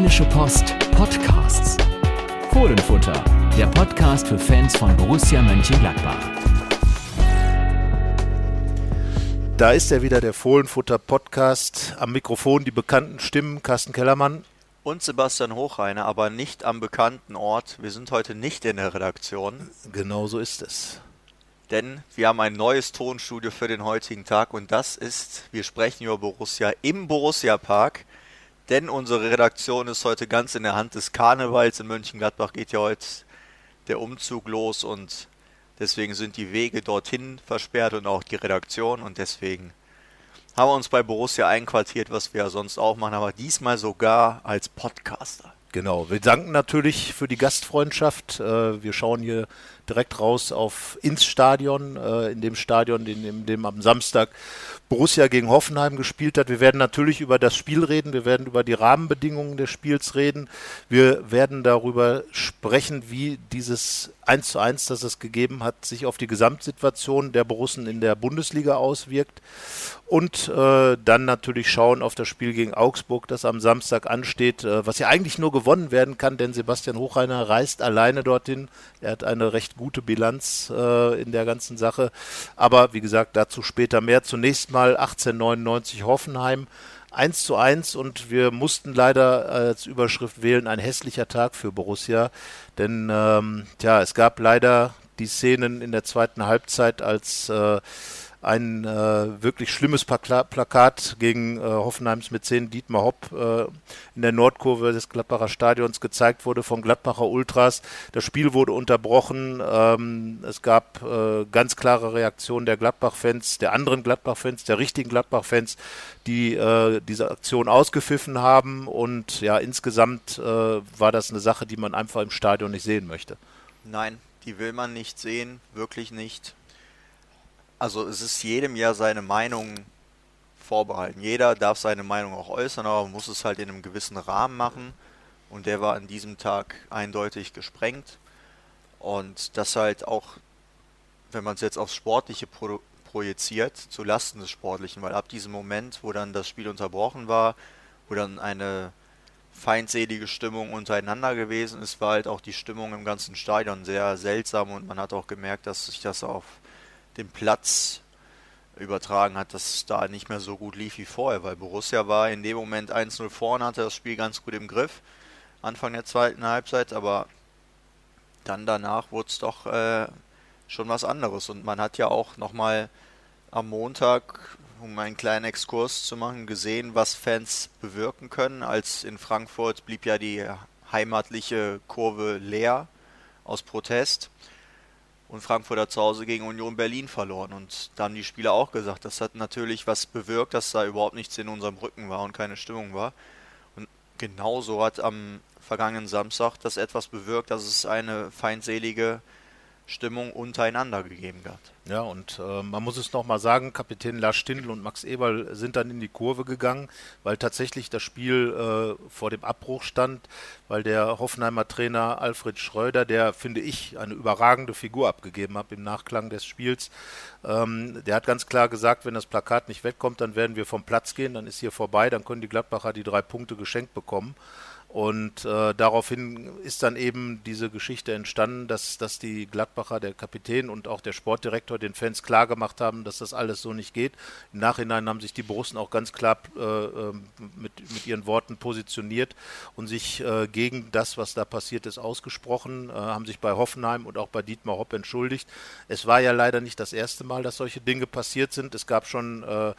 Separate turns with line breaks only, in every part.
Rheinische Post Podcasts. Fohlenfutter, der Podcast für Fans von Borussia Mönchengladbach.
Da ist er wieder, der Fohlenfutter Podcast. Am Mikrofon die bekannten Stimmen, Carsten Kellermann.
Und Sebastian Hochreiner, aber nicht am bekannten Ort. Wir sind heute nicht in der Redaktion.
Genau so ist es.
Denn wir haben ein neues Tonstudio für den heutigen Tag und das ist, wir sprechen über Borussia im Borussia Park. Denn unsere Redaktion ist heute ganz in der Hand des Karnevals. In Mönchengladbach geht ja heute der Umzug los und deswegen sind die Wege dorthin versperrt und auch die Redaktion und deswegen haben wir uns bei Borussia einquartiert, was wir ja sonst auch machen, aber diesmal sogar als Podcaster.
Genau, wir danken natürlich für die Gastfreundschaft. Äh, wir schauen hier direkt raus auf ins Stadion, äh, in dem Stadion, in dem am Samstag Borussia gegen Hoffenheim gespielt hat. Wir werden natürlich über das Spiel reden, wir werden über die Rahmenbedingungen des Spiels reden, wir werden darüber sprechen, wie dieses 1 zu 1, das es gegeben hat, sich auf die Gesamtsituation der Borussen in der Bundesliga auswirkt und äh, dann natürlich schauen auf das Spiel gegen Augsburg, das am Samstag ansteht, äh, was ja eigentlich nur gewonnen werden kann, denn Sebastian Hochreiner reist alleine dorthin. Er hat eine recht gute Bilanz äh, in der ganzen Sache. Aber wie gesagt, dazu später mehr. Zunächst mal 1899 Hoffenheim. 1 zu 1 und wir mussten leider als Überschrift wählen, ein hässlicher Tag für Borussia. Denn ähm, ja, es gab leider die Szenen in der zweiten Halbzeit, als äh, ein äh, wirklich schlimmes Plaka Plakat gegen äh, Hoffenheims Mäzen Dietmar Hopp äh, in der Nordkurve des Gladbacher Stadions gezeigt wurde von Gladbacher Ultras. Das Spiel wurde unterbrochen. Ähm, es gab äh, ganz klare Reaktionen der Gladbach-Fans, der anderen Gladbach-Fans, der richtigen Gladbach-Fans, die äh, diese Aktion ausgepfiffen haben. Und ja, insgesamt äh, war das eine Sache, die man einfach im Stadion nicht sehen möchte.
Nein, die will man nicht sehen, wirklich nicht also es ist jedem ja seine Meinung vorbehalten. Jeder darf seine Meinung auch äußern, aber muss es halt in einem gewissen Rahmen machen. Und der war an diesem Tag eindeutig gesprengt. Und das halt auch, wenn man es jetzt aufs Sportliche pro projiziert, zu Lasten des Sportlichen, weil ab diesem Moment, wo dann das Spiel unterbrochen war, wo dann eine feindselige Stimmung untereinander gewesen ist, war halt auch die Stimmung im ganzen Stadion sehr seltsam und man hat auch gemerkt, dass sich das auf den Platz übertragen hat, dass es da nicht mehr so gut lief wie vorher, weil Borussia war in dem Moment 1-0 vorne, hatte das Spiel ganz gut im Griff, Anfang der zweiten Halbzeit, aber dann danach wurde es doch äh, schon was anderes. Und man hat ja auch nochmal am Montag, um einen kleinen Exkurs zu machen, gesehen, was Fans bewirken können, als in Frankfurt blieb ja die heimatliche Kurve leer aus Protest und Frankfurt hat zu Hause gegen Union Berlin verloren. Und da haben die Spieler auch gesagt, das hat natürlich was bewirkt, dass da überhaupt nichts in unserem Rücken war und keine Stimmung war. Und genauso hat am vergangenen Samstag das etwas bewirkt, dass es eine feindselige Stimmung untereinander gegeben hat.
Ja, und äh, man muss es nochmal sagen, Kapitän Lars Stindl und Max Eberl sind dann in die Kurve gegangen, weil tatsächlich das Spiel äh, vor dem Abbruch stand, weil der Hoffenheimer Trainer Alfred Schröder, der, finde ich, eine überragende Figur abgegeben hat im Nachklang des Spiels, ähm, der hat ganz klar gesagt, wenn das Plakat nicht wegkommt, dann werden wir vom Platz gehen, dann ist hier vorbei, dann können die Gladbacher die drei Punkte geschenkt bekommen. Und äh, daraufhin ist dann eben diese Geschichte entstanden, dass, dass die Gladbacher, der Kapitän und auch der Sportdirektor den Fans klargemacht haben, dass das alles so nicht geht. Im Nachhinein haben sich die Borussen auch ganz klar äh, ähm, mit, mit ihren Worten positioniert und sich äh, gegen das, was da passiert ist, ausgesprochen, äh, haben sich bei Hoffenheim und auch bei Dietmar Hopp entschuldigt. Es war ja leider nicht das erste Mal, dass solche Dinge passiert sind. Es gab schon äh,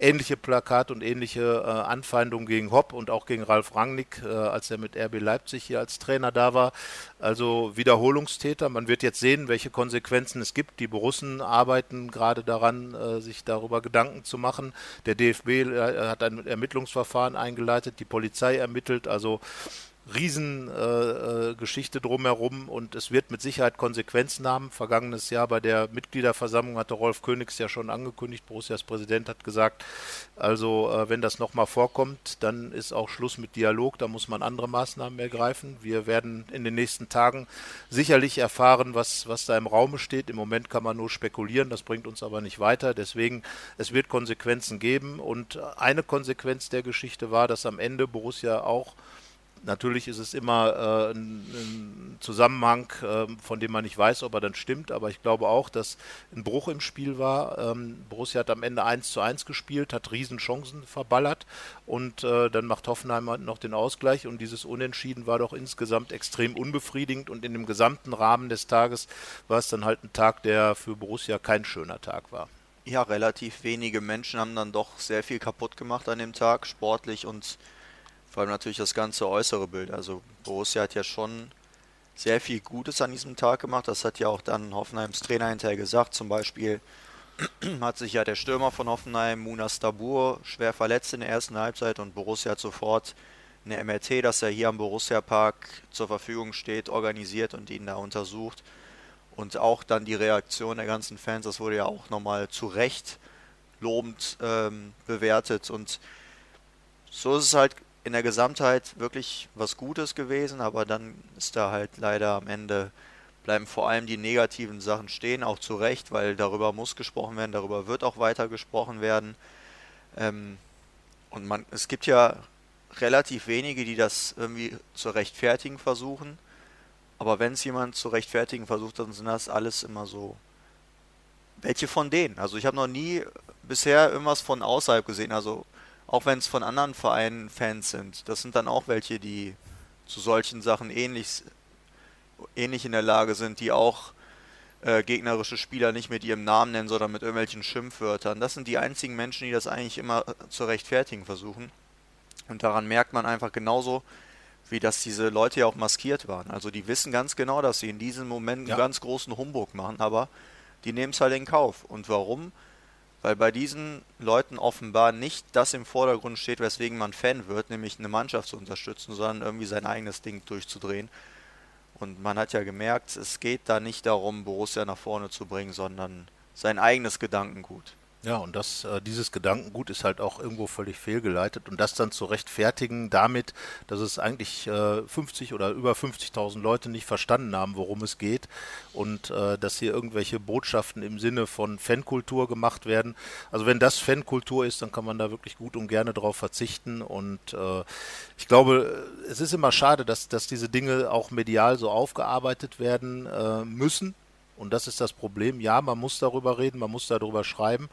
ähnliche Plakate und ähnliche äh, Anfeindungen gegen Hopp und auch gegen Ralf Rangnick als er mit RB Leipzig hier als Trainer da war. Also Wiederholungstäter. Man wird jetzt sehen, welche Konsequenzen es gibt. Die Borussen arbeiten gerade daran, äh, sich darüber Gedanken zu machen. Der DFB äh, hat ein Ermittlungsverfahren eingeleitet, die Polizei ermittelt. Also Riesengeschichte äh, äh drumherum und es wird mit Sicherheit Konsequenzen haben. Vergangenes Jahr bei der Mitgliederversammlung hatte Rolf Königs ja schon angekündigt, Borussias Präsident hat gesagt, also äh, wenn das nochmal vorkommt, dann ist auch Schluss mit Dialog, da muss man andere Maßnahmen ergreifen. Wir werden in den nächsten Tagen sicherlich erfahren, was, was da im Raume steht. Im Moment kann man nur spekulieren, das bringt uns aber nicht weiter. Deswegen, es wird Konsequenzen geben und eine Konsequenz der Geschichte war, dass am Ende Borussia auch Natürlich ist es immer äh, ein, Zusammenhang, äh, von dem man nicht weiß, ob er dann stimmt, aber ich glaube auch, dass ein Bruch im Spiel war. Ähm, Borussia hat am Ende 1 zu 1 gespielt, hat Riesenchancen verballert und äh, dann macht Hoffenheim halt noch den Ausgleich und dieses Unentschieden war doch insgesamt extrem unbefriedigend und in dem gesamten Rahmen des Tages war es dann halt ein Tag, der für Borussia kein schöner Tag war.
Ja, relativ wenige Menschen haben dann doch sehr viel kaputt gemacht an dem Tag, sportlich und vor allem natürlich das ganze äußere Bild. Also Borussia hat ja schon sehr viel Gutes an diesem Tag gemacht. Das hat ja auch dann Hoffenheims Trainer hinterher gesagt. Zum Beispiel hat sich ja der Stürmer von Hoffenheim, Munas Dabur, schwer verletzt in der ersten Halbzeit und Borussia hat sofort eine MRT, dass er hier am Borussia Park zur Verfügung steht, organisiert und ihn da untersucht. Und auch dann die Reaktion der ganzen Fans, das wurde ja auch nochmal zu Recht lobend ähm, bewertet. Und so ist es halt in der Gesamtheit wirklich was Gutes gewesen, aber dann ist da halt leider am Ende bleiben vor allem die negativen Sachen stehen, auch zu Recht, weil darüber muss gesprochen werden, darüber wird auch weiter gesprochen werden. Ähm, und man, es gibt ja relativ wenige, die das irgendwie zu rechtfertigen versuchen. Aber wenn es jemand zu rechtfertigen versucht, dann sind das alles immer so. Welche von denen? Also ich habe noch nie bisher irgendwas von außerhalb gesehen. Also auch wenn es von anderen Vereinen Fans sind. Das sind dann auch welche, die zu solchen Sachen ähnlich, ähnlich in der Lage sind, die auch äh, gegnerische Spieler nicht mit ihrem Namen nennen, sondern mit irgendwelchen Schimpfwörtern. Das sind die einzigen Menschen, die das eigentlich immer äh, zu rechtfertigen versuchen. Und daran merkt man einfach genauso, wie dass diese Leute ja auch maskiert waren. Also die wissen ganz genau, dass sie in diesem Moment ja. einen ganz großen Humbug machen, aber die nehmen es halt in Kauf. Und warum? Weil bei diesen Leuten offenbar nicht das im Vordergrund steht, weswegen man Fan wird, nämlich eine Mannschaft zu unterstützen, sondern irgendwie sein eigenes Ding durchzudrehen. Und man hat ja gemerkt, es geht da nicht darum, Borussia nach vorne zu bringen, sondern sein eigenes Gedankengut.
Ja, und das, äh, dieses Gedankengut ist halt auch irgendwo völlig fehlgeleitet. Und das dann zu rechtfertigen damit, dass es eigentlich äh, 50 oder über 50.000 Leute nicht verstanden haben, worum es geht. Und äh, dass hier irgendwelche Botschaften im Sinne von Fankultur gemacht werden. Also wenn das Fankultur ist, dann kann man da wirklich gut und gerne drauf verzichten. Und äh, ich glaube, es ist immer schade, dass, dass diese Dinge auch medial so aufgearbeitet werden äh, müssen und das ist das Problem. Ja, man muss darüber reden, man muss darüber schreiben,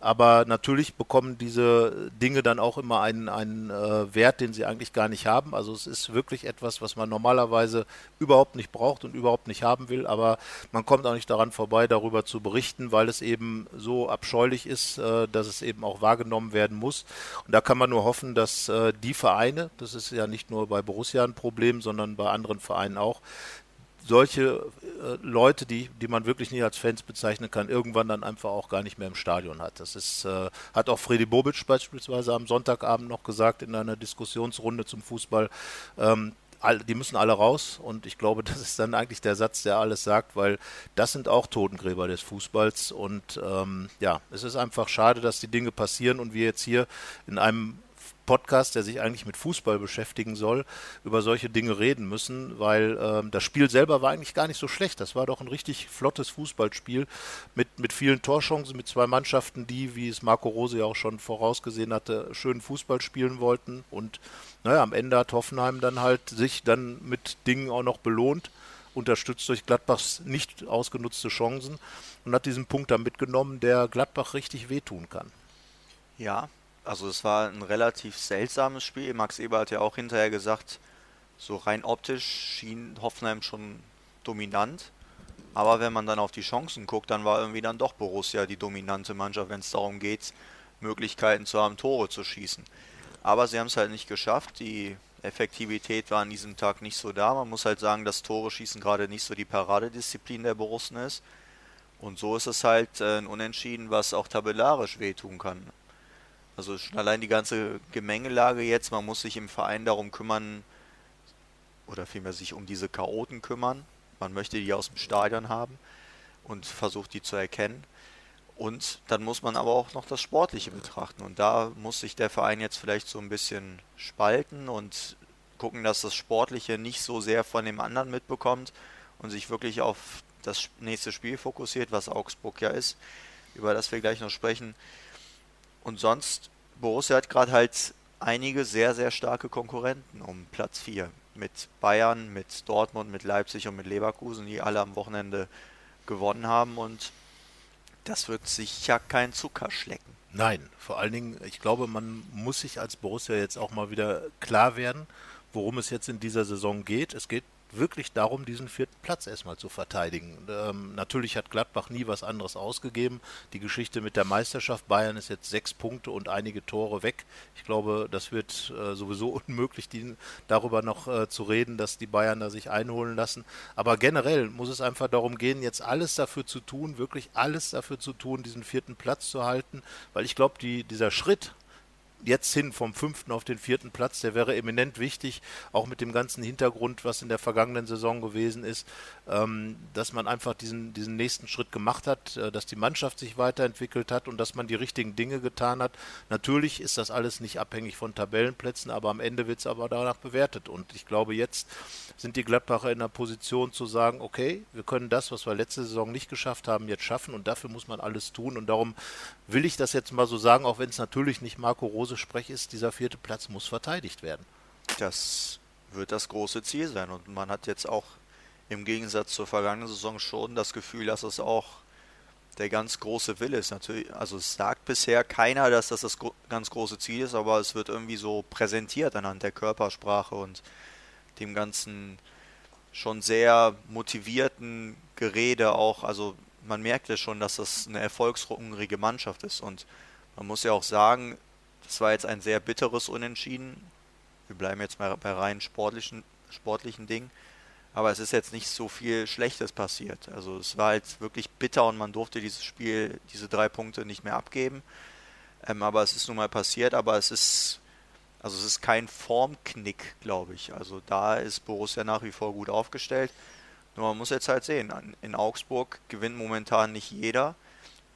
aber natürlich bekommen diese Dinge dann auch immer einen, einen äh, Wert, den sie eigentlich gar nicht haben. Also es ist wirklich etwas, was man normalerweise überhaupt nicht braucht und überhaupt nicht haben will, aber man kommt auch nicht daran vorbei, darüber zu berichten, weil es eben so abscheulich ist, äh, dass es eben auch wahrgenommen werden muss. Und da kann man nur hoffen, dass äh, die Vereine, das ist ja nicht nur bei Borussia ein Problem, sondern bei anderen Vereinen auch, solche äh, Leute, die, die man wirklich nicht als Fans bezeichnen kann, irgendwann dann einfach auch gar nicht mehr im Stadion hat. Das ist, äh, hat auch Freddy Bobic beispielsweise am Sonntagabend noch gesagt in einer Diskussionsrunde zum Fußball. Ähm, all, die müssen alle raus und ich glaube, das ist dann eigentlich der Satz, der alles sagt, weil das sind auch Totengräber des Fußballs und ähm, ja, es ist einfach schade, dass die Dinge passieren und wir jetzt hier in einem Podcast, der sich eigentlich mit Fußball beschäftigen soll, über solche Dinge reden müssen, weil ähm, das Spiel selber war eigentlich gar nicht so schlecht. Das war doch ein richtig flottes Fußballspiel mit, mit vielen Torchancen, mit zwei Mannschaften, die, wie es Marco Rose ja auch schon vorausgesehen hatte, schön Fußball spielen wollten. Und naja, am Ende hat Hoffenheim dann halt sich dann mit Dingen auch noch belohnt unterstützt durch Gladbachs nicht ausgenutzte Chancen und hat diesen Punkt dann mitgenommen, der Gladbach richtig wehtun kann.
Ja, also es war ein relativ seltsames Spiel. Max Eber hat ja auch hinterher gesagt, so rein optisch schien Hoffenheim schon dominant. Aber wenn man dann auf die Chancen guckt, dann war irgendwie dann doch Borussia die dominante Mannschaft, wenn es darum geht, Möglichkeiten zu haben, Tore zu schießen. Aber sie haben es halt nicht geschafft. Die Effektivität war an diesem Tag nicht so da. Man muss halt sagen, dass Tore schießen gerade nicht so die Paradedisziplin der Borussen ist. Und so ist es halt äh, ein Unentschieden, was auch tabellarisch wehtun kann. Also schon allein die ganze Gemengelage jetzt, man muss sich im Verein darum kümmern, oder vielmehr sich um diese Chaoten kümmern. Man möchte die aus dem Stadion haben und versucht die zu erkennen. Und dann muss man aber auch noch das Sportliche betrachten. Und da muss sich der Verein jetzt vielleicht so ein bisschen spalten und gucken, dass das Sportliche nicht so sehr von dem anderen mitbekommt und sich wirklich auf das nächste Spiel fokussiert, was Augsburg ja ist, über das wir gleich noch sprechen. Und sonst, Borussia hat gerade halt einige sehr, sehr starke Konkurrenten um Platz 4. Mit Bayern, mit Dortmund, mit Leipzig und mit Leverkusen, die alle am Wochenende gewonnen haben. Und das wird sicher kein Zucker schlecken.
Nein, vor allen Dingen, ich glaube, man muss sich als Borussia jetzt auch mal wieder klar werden, worum es jetzt in dieser Saison geht. Es geht wirklich darum, diesen vierten Platz erstmal zu verteidigen. Ähm, natürlich hat Gladbach nie was anderes ausgegeben. Die Geschichte mit der Meisterschaft Bayern ist jetzt sechs Punkte und einige Tore weg. Ich glaube, das wird äh, sowieso unmöglich, die, darüber noch äh, zu reden, dass die Bayern da sich einholen lassen. Aber generell muss es einfach darum gehen, jetzt alles dafür zu tun, wirklich alles dafür zu tun, diesen vierten Platz zu halten, weil ich glaube, die, dieser Schritt jetzt hin vom fünften auf den vierten Platz, der wäre eminent wichtig, auch mit dem ganzen Hintergrund, was in der vergangenen Saison gewesen ist, ähm, dass man einfach diesen, diesen nächsten Schritt gemacht hat, äh, dass die Mannschaft sich weiterentwickelt hat und dass man die richtigen Dinge getan hat. Natürlich ist das alles nicht abhängig von Tabellenplätzen, aber am Ende wird es aber danach bewertet. Und ich glaube, jetzt sind die Gladbacher in der Position zu sagen, okay, wir können das, was wir letzte Saison nicht geschafft haben, jetzt schaffen und dafür muss man alles tun. Und darum will ich das jetzt mal so sagen, auch wenn es natürlich nicht Marco Rose Sprech ist, dieser vierte Platz muss verteidigt werden.
Das wird das große Ziel sein. Und man hat jetzt auch im Gegensatz zur vergangenen Saison schon das Gefühl, dass es auch der ganz große Wille ist. Natürlich, also es sagt bisher keiner, dass das das ganz große Ziel ist, aber es wird irgendwie so präsentiert anhand der Körpersprache und dem ganzen schon sehr motivierten Gerede auch. Also man merkt ja schon, dass das eine erfolgshungrige Mannschaft ist und man muss ja auch sagen, das war jetzt ein sehr bitteres Unentschieden. Wir bleiben jetzt mal bei rein sportlichen, sportlichen Dingen. Aber es ist jetzt nicht so viel Schlechtes passiert. Also es war halt wirklich bitter und man durfte dieses Spiel, diese drei Punkte nicht mehr abgeben. Ähm, aber es ist nun mal passiert, aber es ist, also es ist kein Formknick, glaube ich. Also da ist Borussia nach wie vor gut aufgestellt. Nur man muss jetzt halt sehen, in Augsburg gewinnt momentan nicht jeder.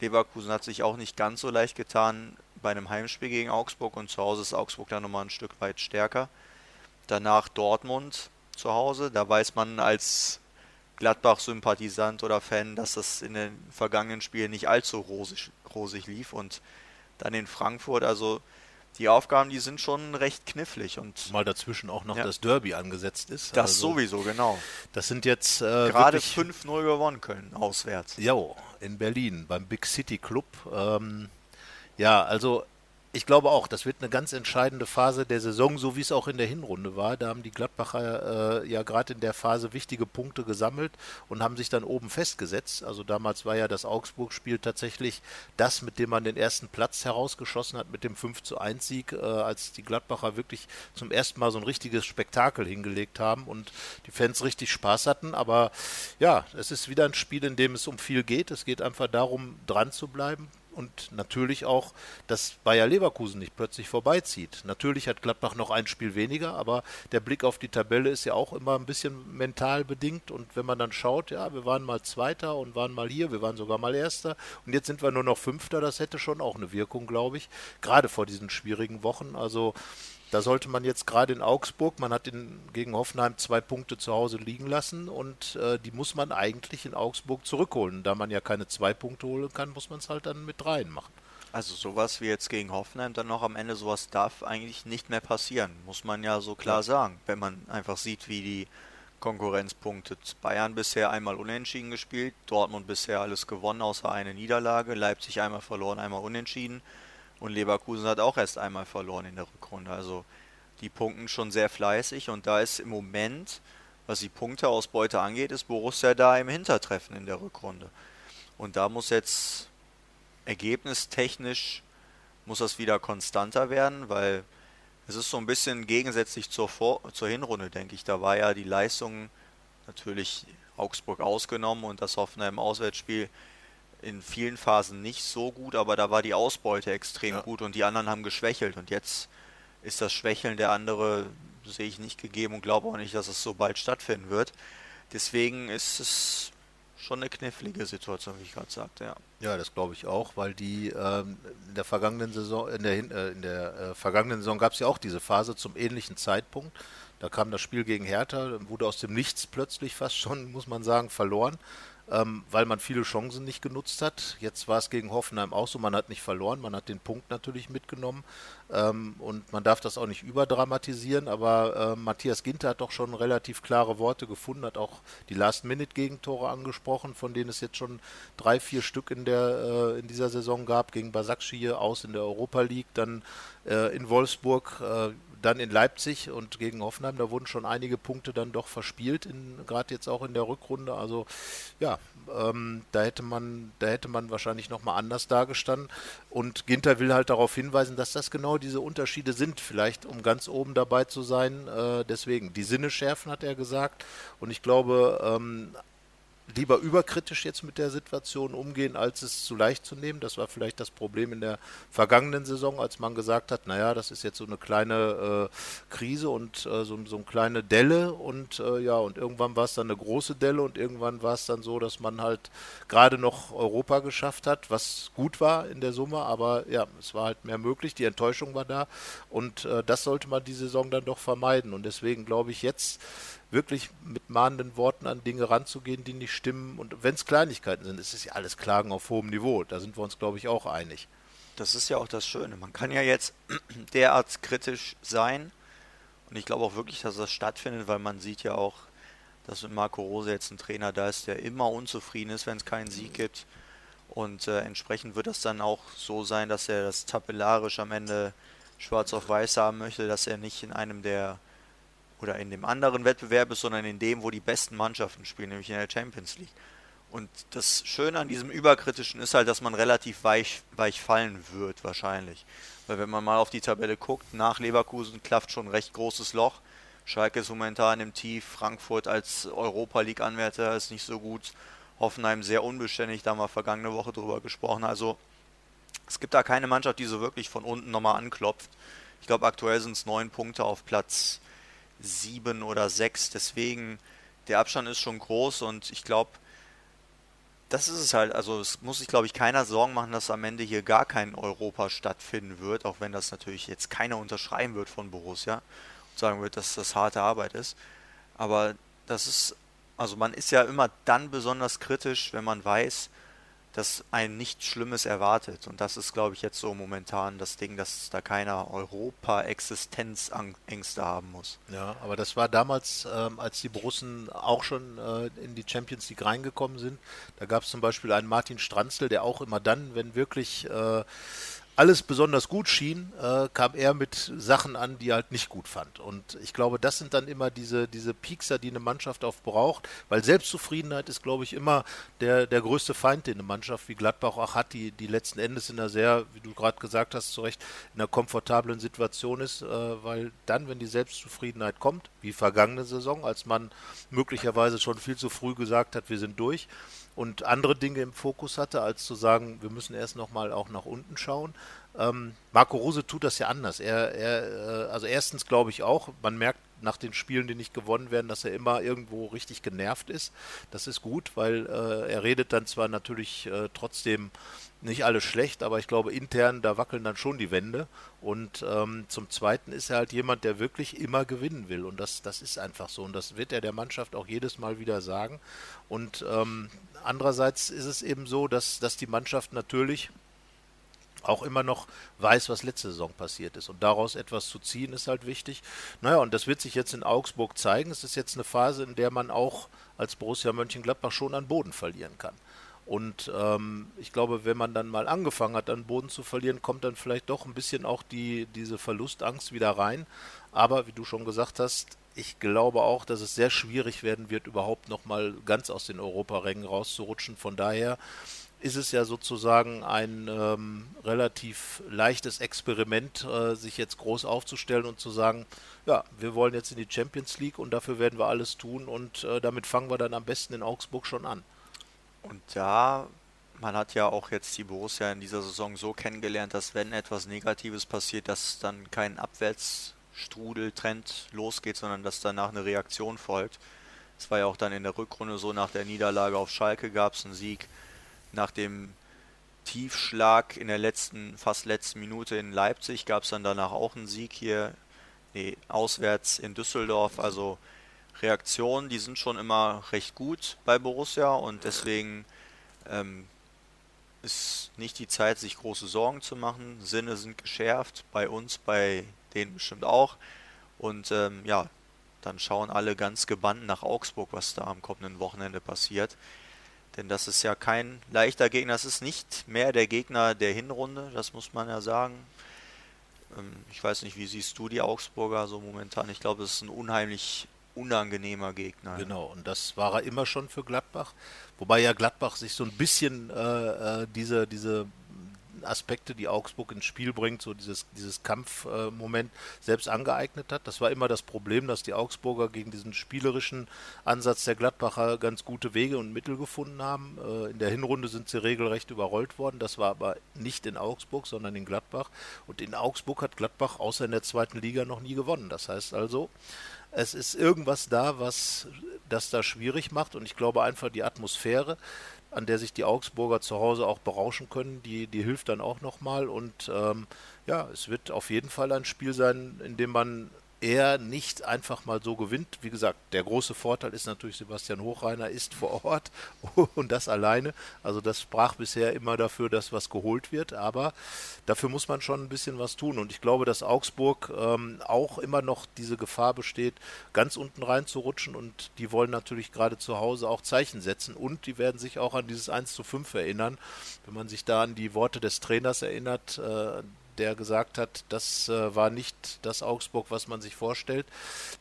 Leverkusen hat sich auch nicht ganz so leicht getan bei einem Heimspiel gegen Augsburg und zu Hause ist Augsburg dann nochmal ein Stück weit stärker. Danach Dortmund zu Hause. Da weiß man als Gladbach-Sympathisant oder Fan, dass das in den vergangenen Spielen nicht allzu rosig, rosig lief. Und dann in Frankfurt, also die Aufgaben, die sind schon recht knifflig. Und
Mal dazwischen auch noch ja. das Derby angesetzt ist.
Das also, sowieso, genau.
Das sind jetzt
äh, gerade 5-0 gewonnen können, auswärts.
Ja, in Berlin beim Big City Club. Ähm, ja, also ich glaube auch, das wird eine ganz entscheidende Phase der Saison, so wie es auch in der Hinrunde war. Da haben die Gladbacher äh, ja gerade in der Phase wichtige Punkte gesammelt und haben sich dann oben festgesetzt. Also damals war ja das Augsburg-Spiel tatsächlich das, mit dem man den ersten Platz herausgeschossen hat, mit dem 5 zu 1 Sieg, äh, als die Gladbacher wirklich zum ersten Mal so ein richtiges Spektakel hingelegt haben und die Fans richtig Spaß hatten. Aber ja, es ist wieder ein Spiel, in dem es um viel geht. Es geht einfach darum, dran zu bleiben, und natürlich auch, dass Bayer Leverkusen nicht plötzlich vorbeizieht. Natürlich hat Gladbach noch ein Spiel weniger, aber der Blick auf die Tabelle ist ja auch immer ein bisschen mental bedingt und wenn man dann schaut, ja, wir waren mal Zweiter und waren mal hier, wir waren sogar mal Erster und jetzt sind wir nur noch Fünfter, das hätte schon auch eine Wirkung, glaube ich, gerade vor diesen schwierigen Wochen. Also da sollte man jetzt gerade in Augsburg, man hat in, gegen Hoffenheim zwei Punkte zu Hause liegen lassen und äh, die muss man eigentlich in Augsburg zurückholen. Da man ja keine zwei Punkte holen kann, muss man es halt dann mit dreien machen.
Also sowas wie jetzt gegen Hoffenheim dann noch am Ende, sowas darf eigentlich nicht mehr passieren, muss man ja so klar ja. sagen, wenn man einfach sieht, wie die Konkurrenz punktet. Bayern bisher einmal unentschieden gespielt, Dortmund bisher alles gewonnen, außer eine Niederlage, Leipzig einmal verloren, einmal unentschieden. Und Leverkusen hat auch erst einmal verloren in der Rückrunde. Also die punkten schon sehr fleißig und da ist im Moment, was die Punkteausbeute angeht, ist Borussia da im Hintertreffen in der Rückrunde. Und da muss jetzt ergebnistechnisch muss das wieder konstanter werden, weil es ist so ein bisschen gegensätzlich zur, Vor zur Hinrunde, denke ich. Da war ja die Leistung natürlich Augsburg ausgenommen und das Hoffenheim Auswärtsspiel in vielen Phasen nicht so gut, aber da war die Ausbeute extrem ja. gut und die anderen haben geschwächelt. Und jetzt ist das Schwächeln der andere, sehe ich nicht gegeben und glaube auch nicht, dass es so bald stattfinden wird. Deswegen ist es schon eine knifflige Situation, wie ich gerade sagte, ja.
Ja, das glaube ich auch, weil die ähm, in der vergangenen Saison, in der, äh, in der äh, vergangenen Saison gab es ja auch diese Phase zum ähnlichen Zeitpunkt. Da kam das Spiel gegen Hertha, wurde aus dem Nichts plötzlich fast schon, muss man sagen, verloren. Ähm, weil man viele Chancen nicht genutzt hat. Jetzt war es gegen Hoffenheim auch so, man hat nicht verloren, man hat den Punkt natürlich mitgenommen ähm, und man darf das auch nicht überdramatisieren, aber äh, Matthias Ginter hat doch schon relativ klare Worte gefunden, hat auch die Last-Minute-Gegentore angesprochen, von denen es jetzt schon drei, vier Stück in, der, äh, in dieser Saison gab, gegen Basakci aus in der Europa League, dann äh, in Wolfsburg äh, dann in Leipzig und gegen Hoffenheim, da wurden schon einige Punkte dann doch verspielt, gerade jetzt auch in der Rückrunde. Also ja, ähm, da hätte man, da hätte man wahrscheinlich nochmal anders dargestanden. Und Ginter will halt darauf hinweisen, dass das genau diese Unterschiede sind, vielleicht um ganz oben dabei zu sein. Äh, deswegen, die Sinne schärfen, hat er gesagt. Und ich glaube, ähm, lieber überkritisch jetzt mit der Situation umgehen, als es zu leicht zu nehmen. Das war vielleicht das Problem in der vergangenen Saison, als man gesagt hat, naja, das ist jetzt so eine kleine äh, Krise und äh, so, so eine kleine Delle und äh, ja, und irgendwann war es dann eine große Delle und irgendwann war es dann so, dass man halt gerade noch Europa geschafft hat, was gut war in der Summe, aber ja, es war halt mehr möglich, die Enttäuschung war da und äh, das sollte man die Saison dann doch vermeiden und deswegen glaube ich jetzt wirklich mit mahnenden Worten an Dinge ranzugehen, die nicht stimmen. Und wenn es Kleinigkeiten sind, ist es ja alles Klagen auf hohem Niveau. Da sind wir uns, glaube ich, auch einig.
Das ist ja auch das Schöne. Man kann ja jetzt derart kritisch sein. Und ich glaube auch wirklich, dass das stattfindet, weil man sieht ja auch, dass mit Marco Rose jetzt ein Trainer da ist, der immer unzufrieden ist, wenn es keinen Sieg gibt. Und äh, entsprechend wird das dann auch so sein, dass er das tabellarisch am Ende schwarz auf weiß haben möchte, dass er nicht in einem der oder in dem anderen Wettbewerb ist, sondern in dem, wo die besten Mannschaften spielen, nämlich in der Champions League. Und das Schöne an diesem Überkritischen ist halt, dass man relativ weich, weich fallen wird, wahrscheinlich. Weil wenn man mal auf die Tabelle guckt, nach Leverkusen klafft schon ein recht großes Loch. Schalke ist momentan im Tief, Frankfurt als Europa League-Anwärter ist nicht so gut. Hoffenheim sehr unbeständig, da haben wir vergangene Woche drüber gesprochen. Also es gibt da keine Mannschaft, die so wirklich von unten nochmal anklopft. Ich glaube, aktuell sind es neun Punkte auf Platz sieben oder sechs. Deswegen, der Abstand ist schon groß und ich glaube, das ist es halt. Also es muss sich, glaube ich, keiner Sorgen machen, dass am Ende hier gar kein Europa stattfinden wird, auch wenn das natürlich jetzt keiner unterschreiben wird von Borussia und sagen wird, dass das harte Arbeit ist. Aber das ist, also man ist ja immer dann besonders kritisch, wenn man weiß, dass ein nichts Schlimmes erwartet. Und das ist, glaube ich, jetzt so momentan das Ding, dass da keiner Europa-Existenzängste haben muss.
Ja, aber das war damals, ähm, als die Borussen auch schon äh, in die Champions League reingekommen sind. Da gab es zum Beispiel einen Martin Stranzl, der auch immer dann, wenn wirklich äh, alles besonders gut schien, äh, kam er mit Sachen an, die er halt nicht gut fand. Und ich glaube, das sind dann immer diese, diese Piekser, die eine Mannschaft oft braucht, weil Selbstzufriedenheit ist, glaube ich, immer der, der größte Feind, den eine Mannschaft wie Gladbach auch hat, die, die letzten Endes in einer sehr, wie du gerade gesagt hast, zu Recht, in einer komfortablen Situation ist, äh, weil dann, wenn die Selbstzufriedenheit kommt, wie vergangene Saison, als man möglicherweise schon viel zu früh gesagt hat, wir sind durch, und andere Dinge im Fokus hatte, als zu sagen, wir müssen erst nochmal auch nach unten schauen. Ähm, Marco Rose tut das ja anders. Er, er, äh, also erstens glaube ich auch, man merkt nach den Spielen, die nicht gewonnen werden, dass er immer irgendwo richtig genervt ist. Das ist gut, weil äh, er redet dann zwar natürlich äh, trotzdem nicht alles schlecht, aber ich glaube intern, da wackeln dann schon die Wände. Und ähm, zum Zweiten ist er halt jemand, der wirklich immer gewinnen will. Und das, das ist einfach so. Und das wird er der Mannschaft auch jedes Mal wieder sagen. Und ähm, andererseits ist es eben so, dass, dass die Mannschaft natürlich auch immer noch weiß, was letzte Saison passiert ist. Und daraus etwas zu ziehen, ist halt wichtig. Naja, und das wird sich jetzt in Augsburg zeigen. Es ist jetzt eine Phase, in der man auch als Borussia Mönchengladbach schon an Boden verlieren kann. Und ähm, ich glaube, wenn man dann mal angefangen hat, an Boden zu verlieren, kommt dann vielleicht doch ein bisschen auch die, diese Verlustangst wieder rein. Aber wie du schon gesagt hast, ich glaube auch, dass es sehr schwierig werden wird, überhaupt nochmal ganz aus den Europarängen rauszurutschen. Von daher ist es ja sozusagen ein ähm, relativ leichtes Experiment, äh, sich jetzt groß aufzustellen und zu sagen, ja, wir wollen jetzt in die Champions League und dafür werden wir alles tun und äh, damit fangen wir dann am besten in Augsburg schon an.
Und ja, man hat ja auch jetzt die Borussia in dieser Saison so kennengelernt, dass wenn etwas Negatives passiert, dass dann kein Abwärtsstrudeltrend losgeht, sondern dass danach eine Reaktion folgt. Es war ja auch dann in der Rückrunde so, nach der Niederlage auf Schalke gab es einen Sieg nach dem Tiefschlag in der letzten, fast letzten Minute in Leipzig gab es dann danach auch einen Sieg hier, nee, auswärts in Düsseldorf. Also Reaktionen, die sind schon immer recht gut bei Borussia und deswegen ähm, ist nicht die Zeit, sich große Sorgen zu machen. Sinne sind geschärft, bei uns, bei denen bestimmt auch. Und ähm, ja, dann schauen alle ganz gebannt nach Augsburg, was da am kommenden Wochenende passiert. Denn das ist ja kein leichter Gegner, das ist nicht mehr der Gegner der Hinrunde, das muss man ja sagen. Ähm, ich weiß nicht, wie siehst du die Augsburger so momentan? Ich glaube, es ist ein unheimlich unangenehmer Gegner.
Genau, und das war er immer schon für Gladbach. Wobei ja Gladbach sich so ein bisschen äh, äh diese, diese Aspekte, die Augsburg ins Spiel bringt, so dieses, dieses Kampfmoment selbst angeeignet hat. Das war immer das Problem, dass die Augsburger gegen diesen spielerischen Ansatz der Gladbacher ganz gute Wege und Mittel gefunden haben. Äh, in der Hinrunde sind sie regelrecht überrollt worden. Das war aber nicht in Augsburg, sondern in Gladbach. Und in Augsburg hat Gladbach außer in der zweiten Liga noch nie gewonnen. Das heißt also, es ist irgendwas da, was das da schwierig macht. Und ich glaube einfach die Atmosphäre, an der sich die Augsburger zu Hause auch berauschen können, die, die hilft dann auch nochmal. Und ähm, ja, es wird auf jeden Fall ein Spiel sein, in dem man er nicht einfach mal so gewinnt. Wie gesagt, der große Vorteil ist natürlich, Sebastian Hochreiner ist vor Ort und das alleine. Also das sprach bisher immer dafür, dass was geholt wird, aber dafür muss man schon ein bisschen was tun. Und ich glaube, dass Augsburg ähm, auch immer noch diese Gefahr besteht, ganz unten rein zu rutschen und die wollen natürlich gerade zu Hause auch Zeichen setzen und die werden sich auch an dieses 1 zu 5 erinnern. Wenn man sich da an die Worte des Trainers erinnert, äh, der gesagt hat, das äh, war nicht das Augsburg, was man sich vorstellt.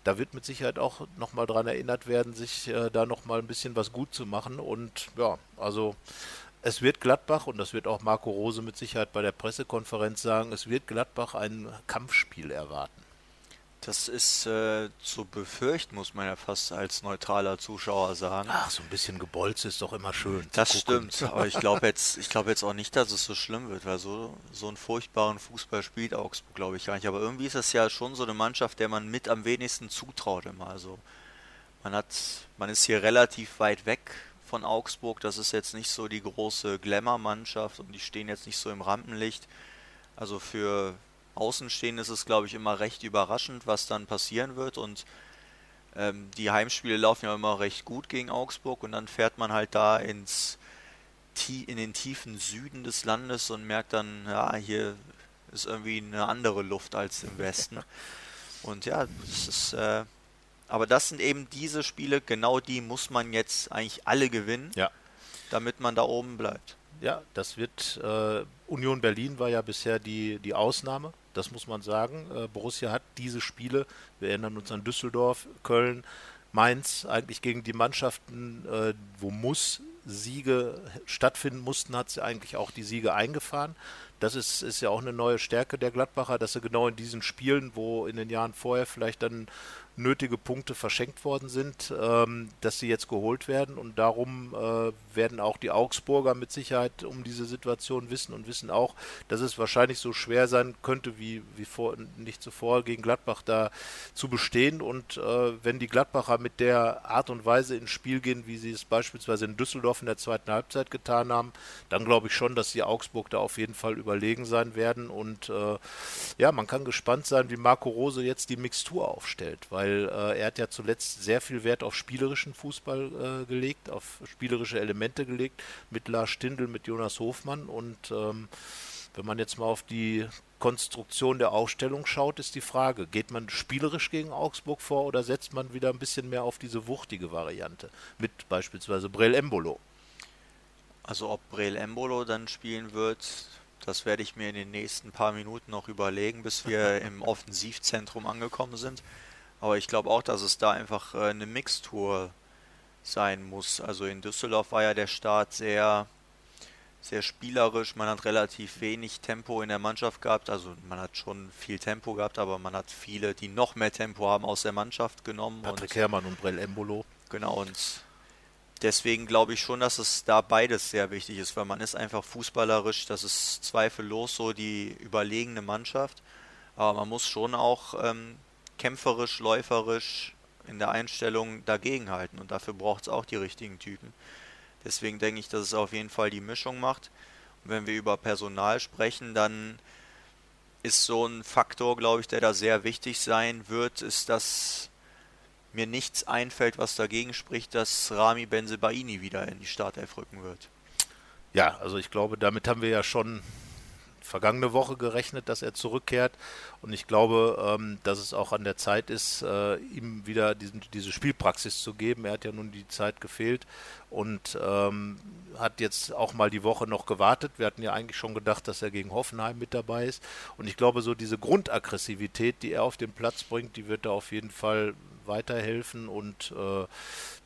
Da wird mit Sicherheit auch nochmal dran erinnert werden, sich äh, da nochmal ein bisschen was gut zu machen. Und ja, also es wird Gladbach, und das wird auch Marco Rose mit Sicherheit bei der Pressekonferenz sagen, es wird Gladbach ein Kampfspiel erwarten.
Das ist äh, zu befürchten, muss man ja fast als neutraler Zuschauer sagen.
Ach, so ein bisschen Gebolz ist doch immer schön.
Das stimmt, aber ich glaube jetzt, ich jetzt auch nicht, dass es so schlimm wird, weil so, so einen furchtbaren Fußball spielt Augsburg, glaube ich gar nicht. Aber irgendwie ist es ja schon so eine Mannschaft, der man mit am wenigsten zutraut immer. Also man hat, man ist hier relativ weit weg von Augsburg. Das ist jetzt nicht so die große Glamour-Mannschaft und die stehen jetzt nicht so im Rampenlicht. Also für Außenstehenden ist es, glaube ich, immer recht überraschend, was dann passieren wird. Und ähm, die Heimspiele laufen ja immer recht gut gegen Augsburg und dann fährt man halt da ins in den tiefen Süden des Landes und merkt dann, ja, hier ist irgendwie eine andere Luft als im Westen. Und ja, das ist, äh, aber das sind eben diese Spiele, genau die muss man jetzt eigentlich alle gewinnen,
ja.
damit man da oben bleibt.
Ja, das wird, äh, Union Berlin war ja bisher die, die Ausnahme. Das muss man sagen. Äh, Borussia hat diese Spiele, wir erinnern uns an Düsseldorf, Köln, Mainz, eigentlich gegen die Mannschaften, äh, wo muss Siege stattfinden mussten, hat sie eigentlich auch die Siege eingefahren. Das ist, ist ja auch eine neue Stärke der Gladbacher, dass sie genau in diesen Spielen, wo in den Jahren vorher vielleicht dann nötige Punkte verschenkt worden sind, ähm, dass sie jetzt geholt werden. Und darum äh, werden auch die Augsburger mit Sicherheit um diese Situation wissen und wissen auch, dass es wahrscheinlich so schwer sein könnte, wie, wie vor, nicht zuvor gegen Gladbach da zu bestehen. Und äh, wenn die Gladbacher mit der Art und Weise ins Spiel gehen, wie sie es beispielsweise in Düsseldorf in der zweiten Halbzeit getan haben, dann glaube ich schon, dass die Augsburg da auf jeden Fall überlegen sein werden. Und äh, ja, man kann gespannt sein, wie Marco Rose jetzt die Mixtur aufstellt, weil weil äh, er hat ja zuletzt sehr viel Wert auf spielerischen Fußball äh, gelegt, auf spielerische Elemente gelegt, mit Lars Stindl, mit Jonas Hofmann und ähm, wenn man jetzt mal auf die Konstruktion der Aufstellung schaut, ist die Frage, geht man spielerisch gegen Augsburg vor oder setzt man wieder ein bisschen mehr auf diese wuchtige Variante mit beispielsweise Brel Embolo?
Also ob Brel Embolo dann spielen wird, das werde ich mir in den nächsten paar Minuten noch überlegen, bis wir im Offensivzentrum angekommen sind. Aber ich glaube auch, dass es da einfach äh, eine Mixtur sein muss. Also in Düsseldorf war ja der Start sehr, sehr spielerisch. Man hat relativ wenig Tempo in der Mannschaft gehabt. Also man hat schon viel Tempo gehabt, aber man hat viele, die noch mehr Tempo haben, aus der Mannschaft genommen.
Patrick und, Herrmann und Brell Embolo.
Genau, und deswegen glaube ich schon, dass es da beides sehr wichtig ist, weil man ist einfach fußballerisch, das ist zweifellos so die überlegene Mannschaft. Aber man muss schon auch ähm, kämpferisch, läuferisch in der Einstellung dagegenhalten. Und dafür braucht es auch die richtigen Typen. Deswegen denke ich, dass es auf jeden Fall die Mischung macht. Und wenn wir über Personal sprechen, dann ist so ein Faktor, glaube ich, der da sehr wichtig sein wird, ist, dass mir nichts einfällt, was dagegen spricht, dass Rami Benzebaini wieder in die Startelf rücken wird.
Ja, also ich glaube, damit haben wir ja schon vergangene Woche gerechnet, dass er zurückkehrt. Und ich glaube, ähm, dass es auch an der Zeit ist, äh, ihm wieder diesen, diese Spielpraxis zu geben. Er hat ja nun die Zeit gefehlt und ähm, hat jetzt auch mal die Woche noch gewartet. Wir hatten ja eigentlich schon gedacht, dass er gegen Hoffenheim mit dabei ist. Und ich glaube, so diese Grundaggressivität, die er auf den Platz bringt, die wird da auf jeden Fall weiterhelfen und äh,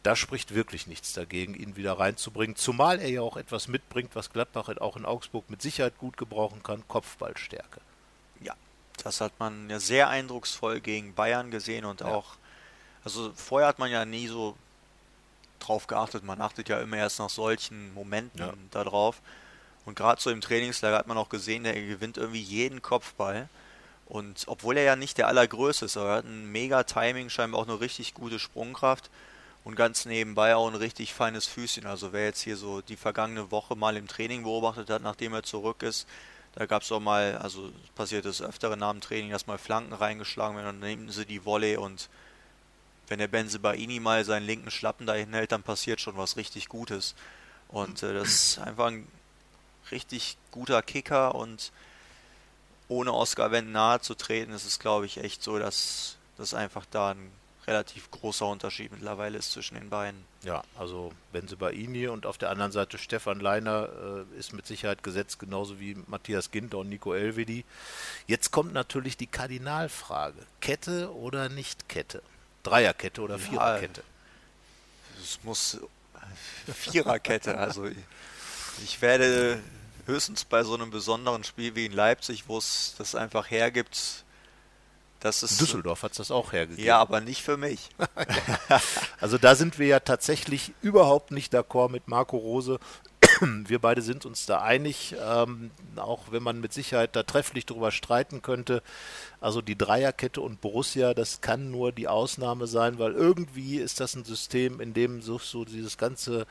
da spricht wirklich nichts dagegen, ihn wieder reinzubringen. Zumal er ja auch etwas mitbringt, was Gladbach auch in Augsburg mit Sicherheit gut gebrauchen kann: Kopfballstärke.
Ja, das hat man ja sehr eindrucksvoll gegen Bayern gesehen und ja. auch, also vorher hat man ja nie so drauf geachtet. Man achtet ja immer erst nach solchen Momenten ja. darauf. Und gerade so im Trainingslager hat man auch gesehen, der gewinnt irgendwie jeden Kopfball. Und obwohl er ja nicht der allergrößte ist, aber er hat ein mega Timing, scheinbar auch eine richtig gute Sprungkraft und ganz nebenbei auch ein richtig feines Füßchen. Also wer jetzt hier so die vergangene Woche mal im Training beobachtet hat, nachdem er zurück ist, da gab es auch mal, also passiert es öftere nach dem Training, dass mal Flanken reingeschlagen werden und dann nehmen sie die Volley und wenn der Benze Baini mal seinen linken Schlappen dahin hält, dann passiert schon was richtig Gutes. Und äh, das ist einfach ein richtig guter Kicker und ohne Oscar Wendt nahe zu treten, ist es glaube ich echt so, dass das einfach da ein relativ großer Unterschied mittlerweile ist zwischen den beiden.
Ja, also Benze Baini und auf der anderen Seite Stefan Leiner äh, ist mit Sicherheit gesetzt, genauso wie Matthias Ginter und Nico Elvedi. Jetzt kommt natürlich die Kardinalfrage. Kette oder nicht Kette? Dreierkette oder Viererkette?
Es muss Viererkette, also ich werde höchstens bei so einem besonderen Spiel wie in Leipzig, wo es das einfach hergibt,
das ist, Düsseldorf hat es das auch hergegeben.
Ja, aber nicht für mich.
also da sind wir ja tatsächlich überhaupt nicht d'accord mit Marco Rose. Wir beide sind uns da einig, ähm, auch wenn man mit Sicherheit da trefflich darüber streiten könnte. Also die Dreierkette und Borussia, das kann nur die Ausnahme sein, weil irgendwie ist das ein System, in dem so, so dieses ganze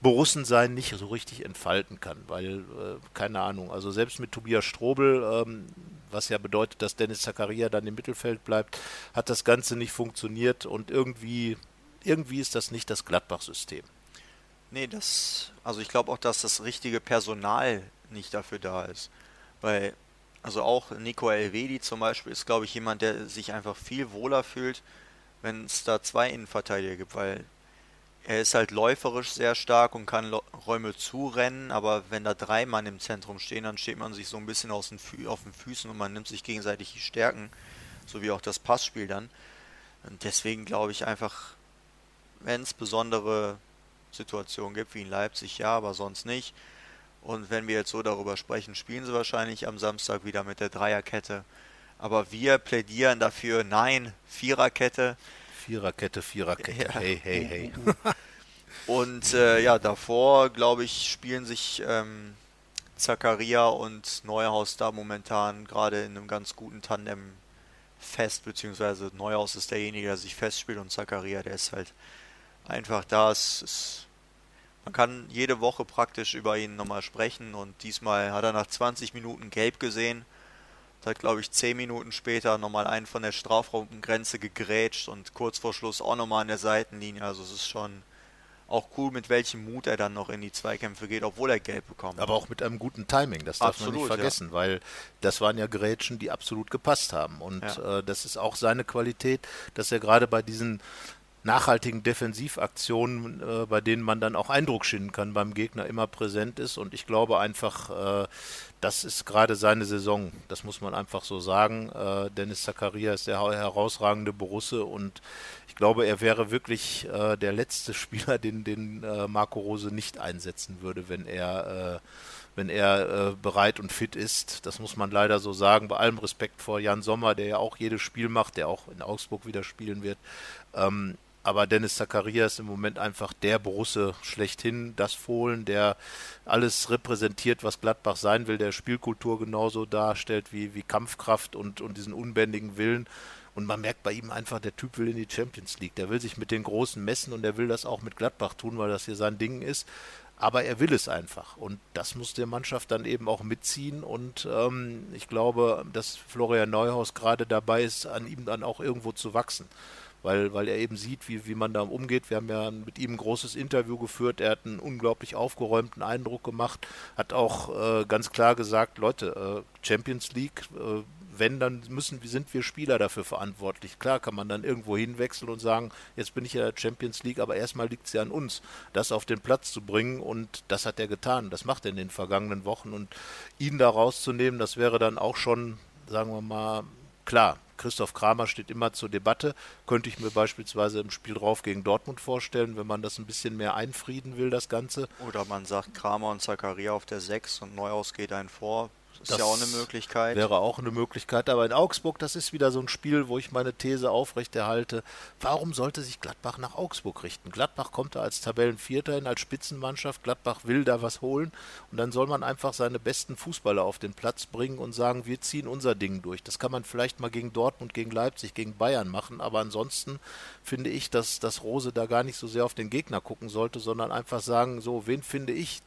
Borussensein nicht so richtig entfalten kann, weil, äh, keine Ahnung, also selbst mit Tobias Strobel, ähm, was ja bedeutet, dass Dennis Zakaria dann im Mittelfeld bleibt, hat das Ganze nicht funktioniert und irgendwie, irgendwie ist das nicht das Gladbach-System.
Nee, das, also ich glaube auch, dass das richtige Personal nicht dafür da ist. Weil, also auch Nico Elvedi zum Beispiel ist, glaube ich, jemand, der sich einfach viel wohler fühlt, wenn es da zwei Innenverteidiger gibt, weil er ist halt läuferisch sehr stark und kann Räume zurennen, aber wenn da drei Mann im Zentrum stehen, dann steht man sich so ein bisschen auf den Füßen und man nimmt sich gegenseitig die Stärken, so wie auch das Passspiel dann. Und deswegen glaube ich einfach, wenn es besondere Situationen gibt, wie in Leipzig, ja, aber sonst nicht. Und wenn wir jetzt so darüber sprechen, spielen sie wahrscheinlich am Samstag wieder mit der Dreierkette. Aber wir plädieren dafür, nein, Viererkette.
Viererkette, Viererkette. Ja. Hey, hey, hey.
Und äh, ja, davor, glaube ich, spielen sich ähm, Zakaria und Neuhaus da momentan gerade in einem ganz guten Tandem fest, beziehungsweise Neuhaus ist derjenige, der sich festspielt und Zakaria, der ist halt einfach da. Es ist, man kann jede Woche praktisch über ihn nochmal sprechen und diesmal hat er nach 20 Minuten gelb gesehen hat, glaube ich, zehn Minuten später nochmal einen von der Strafraumgrenze gegrätscht und kurz vor Schluss auch nochmal an der Seitenlinie. Also es ist schon auch cool, mit welchem Mut er dann noch in die Zweikämpfe geht, obwohl er gelb bekommt.
Aber auch mit einem guten Timing, das darf absolut, man nicht vergessen, ja. weil das waren ja Grätschen, die absolut gepasst haben. Und ja. äh, das ist auch seine Qualität, dass er gerade bei diesen nachhaltigen Defensivaktionen, äh, bei denen man dann auch Eindruck schinden kann beim Gegner, immer präsent ist. Und ich glaube einfach, äh, das ist gerade seine Saison. Das muss man einfach so sagen. Äh, Dennis Zakaria ist der herausragende Borusse und ich glaube, er wäre wirklich äh, der letzte Spieler, den, den äh, Marco Rose nicht einsetzen würde, wenn er äh, wenn er bereit und fit ist. Das muss man leider so sagen. Bei allem Respekt vor Jan Sommer, der ja auch jedes Spiel macht, der auch in Augsburg wieder spielen wird. Ähm, aber Dennis Zakaria ist im Moment einfach der Borusse schlechthin, das Fohlen, der alles repräsentiert, was Gladbach sein will, der Spielkultur genauso darstellt wie, wie Kampfkraft und, und diesen unbändigen Willen. Und man merkt bei ihm einfach, der Typ will in die Champions League. Der will sich mit den Großen messen und er will das auch mit Gladbach tun, weil das hier sein Ding ist. Aber er will es einfach. Und das muss der Mannschaft dann eben auch mitziehen. Und ähm, ich glaube, dass Florian Neuhaus gerade dabei ist, an ihm dann auch irgendwo zu wachsen weil, weil er eben sieht, wie, wie man da umgeht. Wir haben ja mit ihm ein großes Interview geführt. Er hat einen unglaublich aufgeräumten Eindruck gemacht, hat auch äh, ganz klar gesagt, Leute, äh, Champions League, äh, wenn, dann müssen, sind wir Spieler dafür verantwortlich. Klar kann man dann irgendwo hinwechseln und sagen, jetzt bin ich in der Champions League, aber erstmal liegt es ja an uns, das auf den Platz zu bringen und das hat er getan. Das macht er in den vergangenen Wochen und ihn da rauszunehmen, das wäre dann auch schon, sagen wir mal, klar. Christoph Kramer steht immer zur Debatte. Könnte ich mir beispielsweise im Spiel drauf gegen Dortmund vorstellen, wenn man das ein bisschen mehr einfrieden will, das Ganze.
Oder man sagt Kramer und Zakaria auf der 6 und Neuhaus geht ein vor. Ist das ja auch eine Möglichkeit.
Wäre auch eine Möglichkeit. Aber in Augsburg, das ist wieder so ein Spiel, wo ich meine These aufrechterhalte. Warum sollte sich Gladbach nach Augsburg richten? Gladbach kommt da als Tabellenvierter hin, als Spitzenmannschaft. Gladbach will da was holen. Und dann soll man einfach seine besten Fußballer auf den Platz bringen und sagen, wir ziehen unser Ding durch. Das kann man vielleicht mal gegen Dortmund, gegen Leipzig, gegen Bayern machen. Aber ansonsten finde ich, dass, dass Rose da gar nicht so sehr auf den Gegner gucken sollte, sondern einfach sagen, so, wen finde ich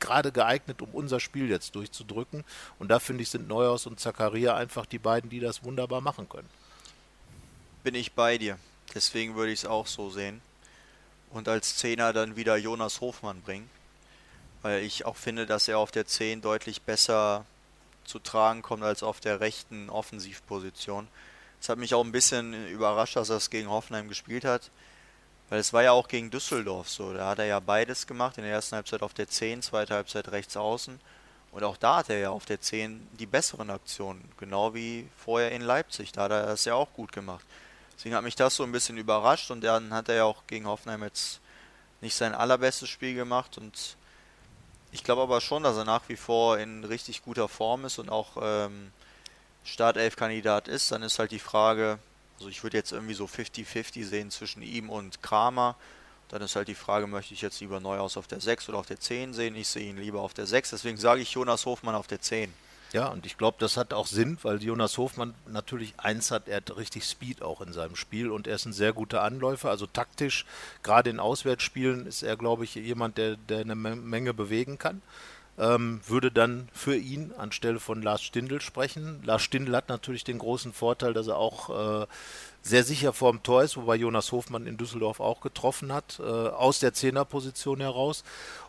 gerade geeignet, um unser Spiel jetzt durchzudrücken. Und da finde ich, sind Neuhaus und Zakaria einfach die beiden, die das wunderbar machen können.
Bin ich bei dir. Deswegen würde ich es auch so sehen. Und als Zehner dann wieder Jonas Hofmann bringen. Weil ich auch finde, dass er auf der 10 deutlich besser zu tragen kommt als auf der rechten Offensivposition. Es hat mich auch ein bisschen überrascht, dass er es gegen Hoffenheim gespielt hat. Weil es war ja auch gegen Düsseldorf so. Da hat er ja beides gemacht. In der ersten Halbzeit auf der 10, zweite Halbzeit rechts außen. Und auch da hat er ja auf der 10 die besseren Aktionen. Genau wie vorher in Leipzig. Da hat er das ja auch gut gemacht. Deswegen hat mich das so ein bisschen überrascht. Und dann hat er ja auch gegen Hoffenheim jetzt nicht sein allerbestes Spiel gemacht. Und ich glaube aber schon, dass er nach wie vor in richtig guter Form ist und auch ähm, Startelf-Kandidat ist. Dann ist halt die Frage, also ich würde jetzt irgendwie so 50-50 sehen zwischen ihm und Kramer. Dann ist halt die Frage, möchte ich jetzt lieber Neuhaus auf der 6 oder auf der 10 sehen? Ich sehe ihn lieber auf der 6, deswegen sage ich Jonas Hofmann auf der 10.
Ja, und ich glaube, das hat auch Sinn, weil Jonas Hofmann natürlich eins hat, er hat richtig Speed auch in seinem Spiel und er ist ein sehr guter Anläufer, also taktisch, gerade in Auswärtsspielen ist er, glaube ich, jemand, der, der eine Menge bewegen kann ähm, würde dann für ihn anstelle von Lars Stindl sprechen. Lars Stindl hat natürlich den großen Vorteil, dass er auch äh, sehr sicher vorm Tor ist, wobei Jonas Hofmann in Düsseldorf auch getroffen hat, äh, aus der Zehnerposition heraus.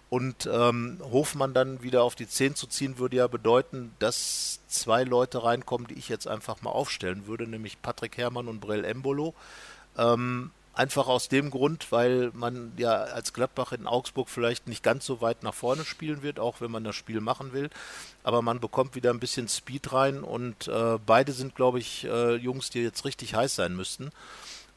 Und ähm, Hofmann dann wieder auf die Zehn zu ziehen, würde ja bedeuten, dass zwei Leute reinkommen, die ich jetzt einfach mal aufstellen würde, nämlich Patrick Herrmann und Brell Embolo. Ähm, Einfach aus dem Grund, weil man ja als Gladbach in Augsburg vielleicht nicht ganz so weit nach vorne spielen wird, auch wenn man das Spiel machen will. Aber man bekommt wieder ein bisschen Speed rein und äh, beide sind, glaube ich, äh, Jungs, die jetzt richtig heiß sein müssten.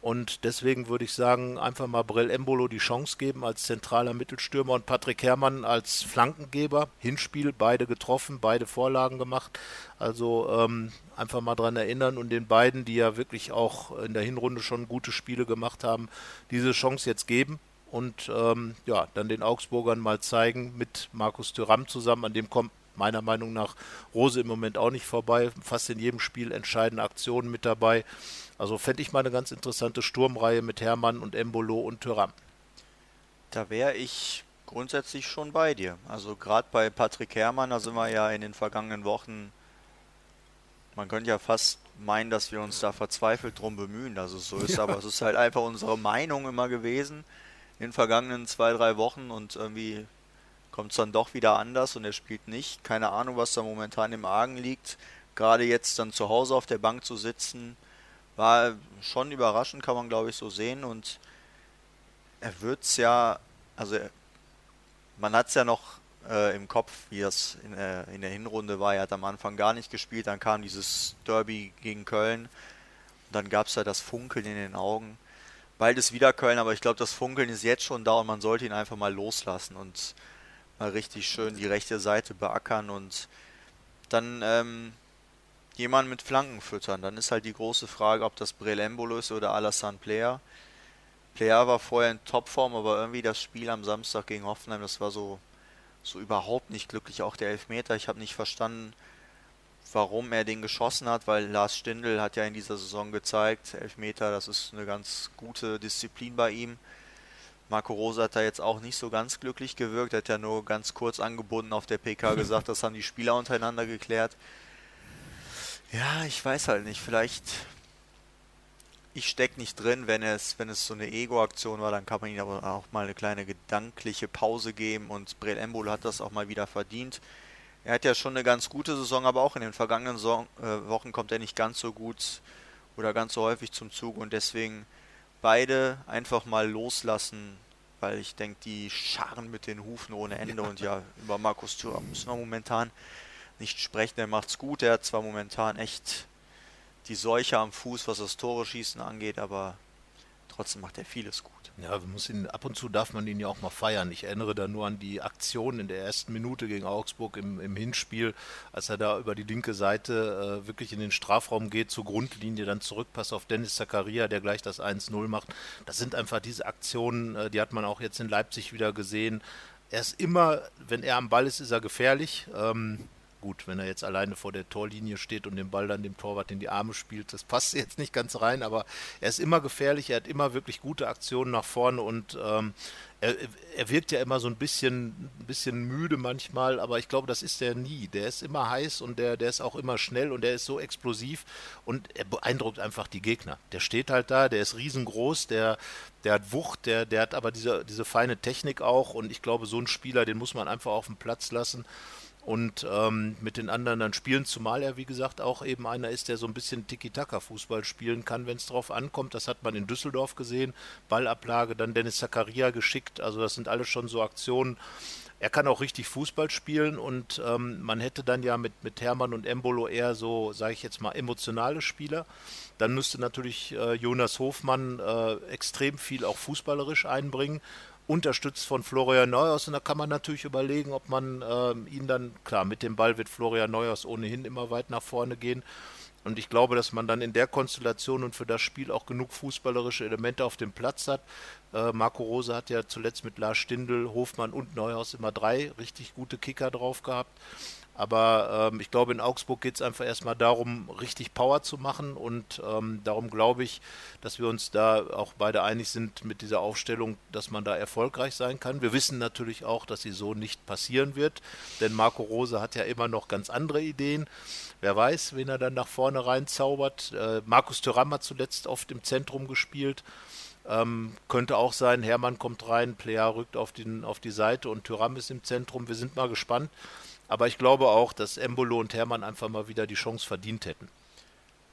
Und deswegen würde ich sagen, einfach mal Brell Embolo die Chance geben als zentraler Mittelstürmer und Patrick Herrmann als Flankengeber. Hinspiel, beide getroffen, beide Vorlagen gemacht. Also ähm, einfach mal dran erinnern und den beiden, die ja wirklich auch in der Hinrunde schon gute Spiele gemacht haben, diese Chance jetzt geben und ähm, ja, dann den Augsburgern mal zeigen mit Markus Thüram zusammen, an dem kommt meiner Meinung nach Rose im Moment auch nicht vorbei, fast in jedem Spiel entscheidende Aktionen mit dabei. Also fände ich mal eine ganz interessante Sturmreihe mit Hermann und Embolo und Thüram.
Da wäre ich grundsätzlich schon bei dir. Also gerade bei Patrick Herrmann, da sind wir ja in den vergangenen Wochen, man könnte ja fast meinen, dass wir uns da verzweifelt drum bemühen, dass es so ist, ja. aber es ist halt einfach unsere Meinung immer gewesen in den vergangenen zwei, drei Wochen und irgendwie kommt es dann doch wieder anders und er spielt nicht. Keine Ahnung, was da momentan im Argen liegt. Gerade jetzt dann zu Hause auf der Bank zu sitzen, war schon überraschend, kann man glaube ich so sehen. Und er wird es ja, also man hat es ja noch äh, im Kopf, wie das in, äh, in, der Hinrunde war. Er hat am Anfang gar nicht gespielt, dann kam dieses Derby gegen Köln. Und dann gab es ja das Funkeln in den Augen. Bald ist wieder Köln, aber ich glaube, das Funkeln ist jetzt schon da und man sollte ihn einfach mal loslassen und mal richtig schön die rechte Seite beackern und dann ähm, jemanden mit Flanken füttern. Dann ist halt die große Frage, ob das Brelembolo ist oder Alassane Player. Player war vorher in Topform, aber irgendwie das Spiel am Samstag gegen Hoffenheim, das war so, so überhaupt nicht glücklich. Auch der Elfmeter, ich habe nicht verstanden, warum er den geschossen hat, weil Lars Stindl hat ja in dieser Saison gezeigt, Elfmeter, das ist eine ganz gute Disziplin bei ihm. Marco Rosa hat da jetzt auch nicht so ganz glücklich gewirkt, er hat ja nur ganz kurz angebunden auf der PK gesagt, das haben die Spieler untereinander geklärt. Ja, ich weiß halt nicht. Vielleicht ich stecke nicht drin, wenn es, wenn es so eine Ego-Aktion war, dann kann man ihm aber auch mal eine kleine gedankliche Pause geben und Brel Embolo hat das auch mal wieder verdient. Er hat ja schon eine ganz gute Saison, aber auch in den vergangenen Saison, äh, Wochen kommt er nicht ganz so gut oder ganz so häufig zum Zug und deswegen beide einfach mal loslassen, weil ich denke, die scharren mit den Hufen ohne Ende ja. und ja, über Markus Thürer müssen wir momentan nicht sprechen. Der macht's gut, er hat zwar momentan echt die Seuche am Fuß, was das Tore schießen angeht, aber trotzdem macht er vieles gut.
Ja, muss ihn, ab und zu darf man ihn ja auch mal feiern. Ich erinnere da nur an die Aktion in der ersten Minute gegen Augsburg im, im Hinspiel, als er da über die linke Seite äh, wirklich in den Strafraum geht, zur Grundlinie, dann zurückpasst auf Dennis Zakaria, der gleich das 1-0 macht. Das sind einfach diese Aktionen, äh, die hat man auch jetzt in Leipzig wieder gesehen. Er ist immer, wenn er am Ball ist, ist er gefährlich. Ähm, Gut, wenn er jetzt alleine vor der Torlinie steht und den Ball dann dem Torwart in die Arme spielt, das passt jetzt nicht ganz rein, aber er ist immer gefährlich, er hat immer wirklich gute Aktionen nach vorne und ähm, er, er, wirkt ja immer so ein bisschen, ein bisschen müde manchmal, aber ich glaube, das ist er nie. Der ist immer heiß und der, der ist auch immer schnell und der ist so explosiv und er beeindruckt einfach die Gegner. Der steht halt da, der ist riesengroß, der, der hat Wucht, der, der hat aber diese, diese feine Technik auch und ich glaube, so einen Spieler, den muss man einfach auf den Platz lassen und ähm, mit den anderen dann spielen, zumal er, wie gesagt, auch eben einer ist, der so ein bisschen Tiki-Taka-Fußball spielen kann, wenn es drauf ankommt. Das hat man in Düsseldorf gesehen. Ballablage, dann Dennis Zakaria geschickt. Also das sind alles schon so Aktionen. Er kann auch richtig Fußball spielen und ähm, man hätte dann ja mit, mit Hermann und Embolo eher so, sage ich jetzt mal, emotionale Spieler. Dann müsste natürlich äh, Jonas Hofmann äh, extrem viel auch fußballerisch einbringen unterstützt von Florian Neuhaus. Und da kann man natürlich überlegen, ob man äh, ihn dann, klar, mit dem Ball wird Florian Neuhaus ohnehin immer weit nach vorne gehen. Und ich glaube, dass man dann in der Konstellation und für das Spiel auch genug fußballerische Elemente auf dem Platz hat. Äh, Marco Rose hat ja zuletzt mit Lars Stindl, Hofmann und Neuhaus immer drei richtig gute Kicker drauf gehabt. Aber ähm, ich glaube, in Augsburg geht es einfach erstmal darum, richtig Power zu machen. Und ähm, darum glaube ich, dass wir uns da auch beide einig sind mit dieser Aufstellung, dass man da erfolgreich sein kann. Wir wissen natürlich auch, dass sie so nicht passieren wird. Denn Marco Rose hat ja immer noch ganz andere Ideen. Wer weiß, wen er dann nach vorne reinzaubert. Äh, Markus Thüram hat zuletzt oft im Zentrum gespielt. Ähm, könnte auch sein, Hermann kommt rein, Plea rückt auf, den, auf die Seite und Thüram ist im Zentrum. Wir sind mal gespannt. Aber ich glaube auch, dass Embolo und Hermann einfach mal wieder die Chance verdient hätten.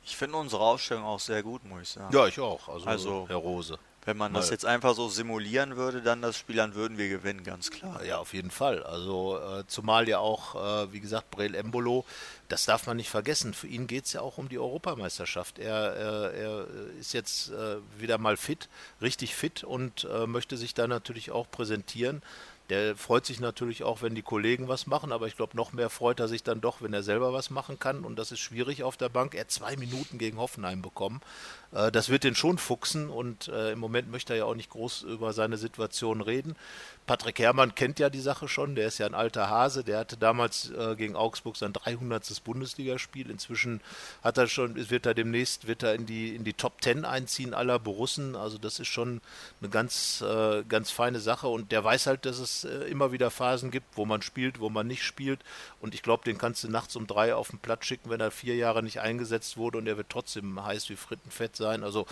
Ich finde unsere Aufstellung auch sehr gut, muss ich sagen.
Ja, ich auch. Also, also Herr Rose.
Wenn man das jetzt einfach so simulieren würde, dann das Spiel, dann würden wir gewinnen, ganz klar.
Ja, auf jeden Fall. Also äh, zumal ja auch, äh, wie gesagt, Brel Embolo, das darf man nicht vergessen. Für ihn geht es ja auch um die Europameisterschaft. Er, äh, er ist jetzt äh, wieder mal fit, richtig fit und äh, möchte sich da natürlich auch präsentieren. Der freut sich natürlich auch, wenn die Kollegen was machen, aber ich glaube, noch mehr freut er sich dann doch, wenn er selber was machen kann. Und das ist schwierig auf der Bank. Er hat zwei Minuten gegen Hoffenheim bekommen. Äh, das wird den schon fuchsen und äh, im Moment möchte er ja auch nicht groß über seine Situation reden. Patrick Herrmann kennt ja die Sache schon, der ist ja ein alter Hase, der hatte damals äh, gegen Augsburg sein 300. Bundesligaspiel. Inzwischen hat er schon, wird er demnächst wird er in die in die Top 10 einziehen aller Borussen. Also das ist schon eine ganz äh, ganz feine Sache und der weiß halt, dass es äh, immer wieder Phasen gibt, wo man spielt, wo man nicht spielt und ich glaube, den kannst du nachts um drei auf den Platz schicken, wenn er vier Jahre nicht eingesetzt wurde und er wird trotzdem heiß wie Frittenfett sein. Also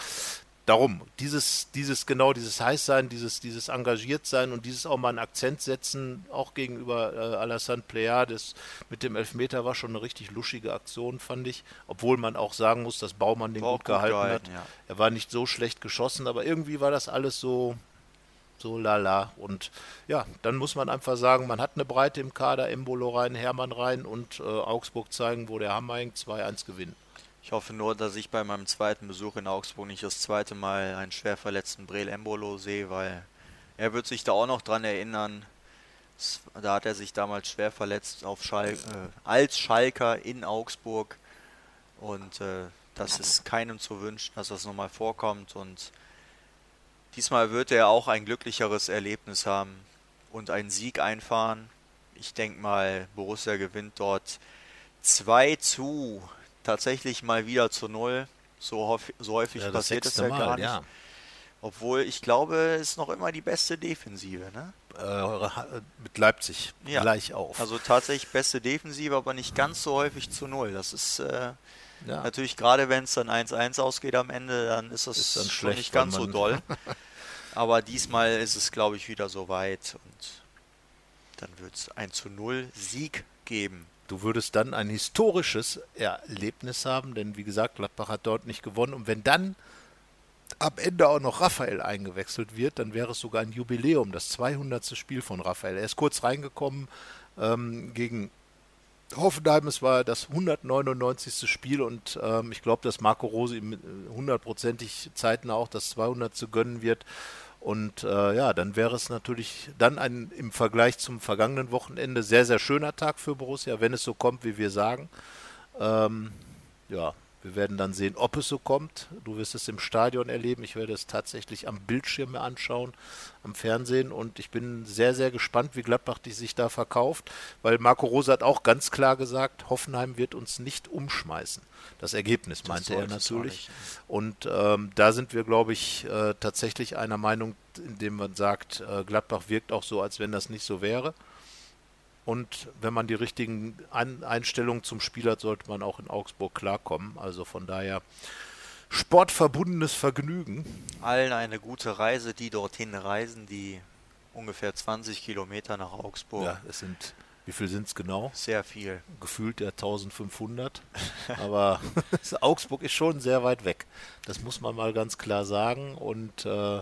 darum, dieses, dieses genau, dieses Heißsein, dieses, dieses engagiert sein und dieses auch mal einen Akzent setzen, auch gegenüber äh, Alassane Plea, das mit dem Elfmeter war schon eine richtig luschige Aktion, fand ich. Obwohl man auch sagen muss, dass Baumann den gut, gut gehalten, gehalten, hat. Ja. Er war nicht so schlecht geschossen, aber irgendwie war das alles so, so lala. Und ja, dann muss man einfach sagen, man hat eine Breite im Kader, Embolo rein, Hermann rein und äh, Augsburg zeigen, wo der Hammer hängt, 2-1 gewinnen.
Ich hoffe nur, dass ich bei meinem zweiten Besuch in Augsburg nicht das zweite Mal einen schwer verletzten Brel Embolo sehe, weil er wird sich da auch noch dran erinnern. Da hat er sich damals schwer verletzt auf Schal äh, als Schalker in Augsburg. Und äh, das ist keinem zu wünschen, dass das nochmal vorkommt. Und diesmal wird er auch ein glücklicheres Erlebnis haben und einen Sieg einfahren. Ich denke mal, Borussia gewinnt dort 2 zu tatsächlich mal wieder zu Null. So, so häufig ja, passiert es ja mal, gar nicht. Ja. Obwohl ich glaube, es ist noch immer die beste Defensive, ne?
Äh, mit Leipzig ja. gleich auf.
Also tatsächlich beste Defensive, aber nicht ganz so häufig zu Null. Das ist. Äh, Ja. Natürlich, gerade wenn es dann 1-1 ausgeht am Ende, dann ist das ist dann schon nicht ganz so doll. Aber diesmal ist es, glaube ich, wieder so weit und dann wird es ein zu 0 Sieg geben.
Du würdest dann ein historisches Erlebnis haben, denn wie gesagt, Gladbach hat dort nicht gewonnen. Und wenn dann am Ende auch noch Raphael eingewechselt wird, dann wäre es sogar ein Jubiläum, das 200. Spiel von Raphael. Er ist kurz reingekommen ähm, gegen Hoffenheim. Es war das 199. Spiel und ähm, ich glaube, dass Marco Rose ihm hundertprozentig zeitnah auch das 200 zu gönnen wird. Und äh, ja, dann wäre es natürlich dann ein im Vergleich zum vergangenen Wochenende sehr, sehr schöner Tag für Borussia, wenn es so kommt, wie wir sagen. Ähm, ja, wir werden dann sehen, ob es so kommt. Du wirst es im Stadion erleben. Ich werde es tatsächlich am Bildschirm mir anschauen, am Fernsehen. Und ich bin sehr, sehr gespannt, wie Gladbach die sich da verkauft, weil Marco Rose hat auch ganz klar gesagt, Hoffenheim wird uns nicht umschmeißen. Das Ergebnis das meinte er natürlich. Und ähm, da sind wir, glaube ich, äh, tatsächlich einer Meinung, indem man sagt, äh, Gladbach wirkt auch so, als wenn das nicht so wäre. Und wenn man die richtigen Einstellungen zum Spiel hat, sollte man auch in Augsburg klarkommen. Also von daher sportverbundenes Vergnügen.
Allen eine gute Reise, die dorthin reisen, die ungefähr 20 Kilometer nach Augsburg.
Ja, es sind, wie viel sind es genau?
Sehr viel.
Gefühlt ja 1500. Aber Augsburg ist schon sehr weit weg. Das muss man mal ganz klar sagen. Und äh,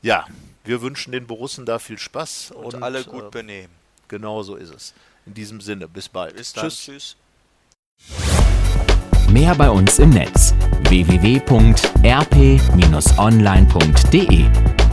ja, wir wünschen den Borussen da viel Spaß.
Und, und alle gut äh, benehmen.
Genau so ist es. In diesem Sinne, bis bald.
Bis dann. Tschüss. Tschüss.
Mehr bei uns im Netz www.rp-online.de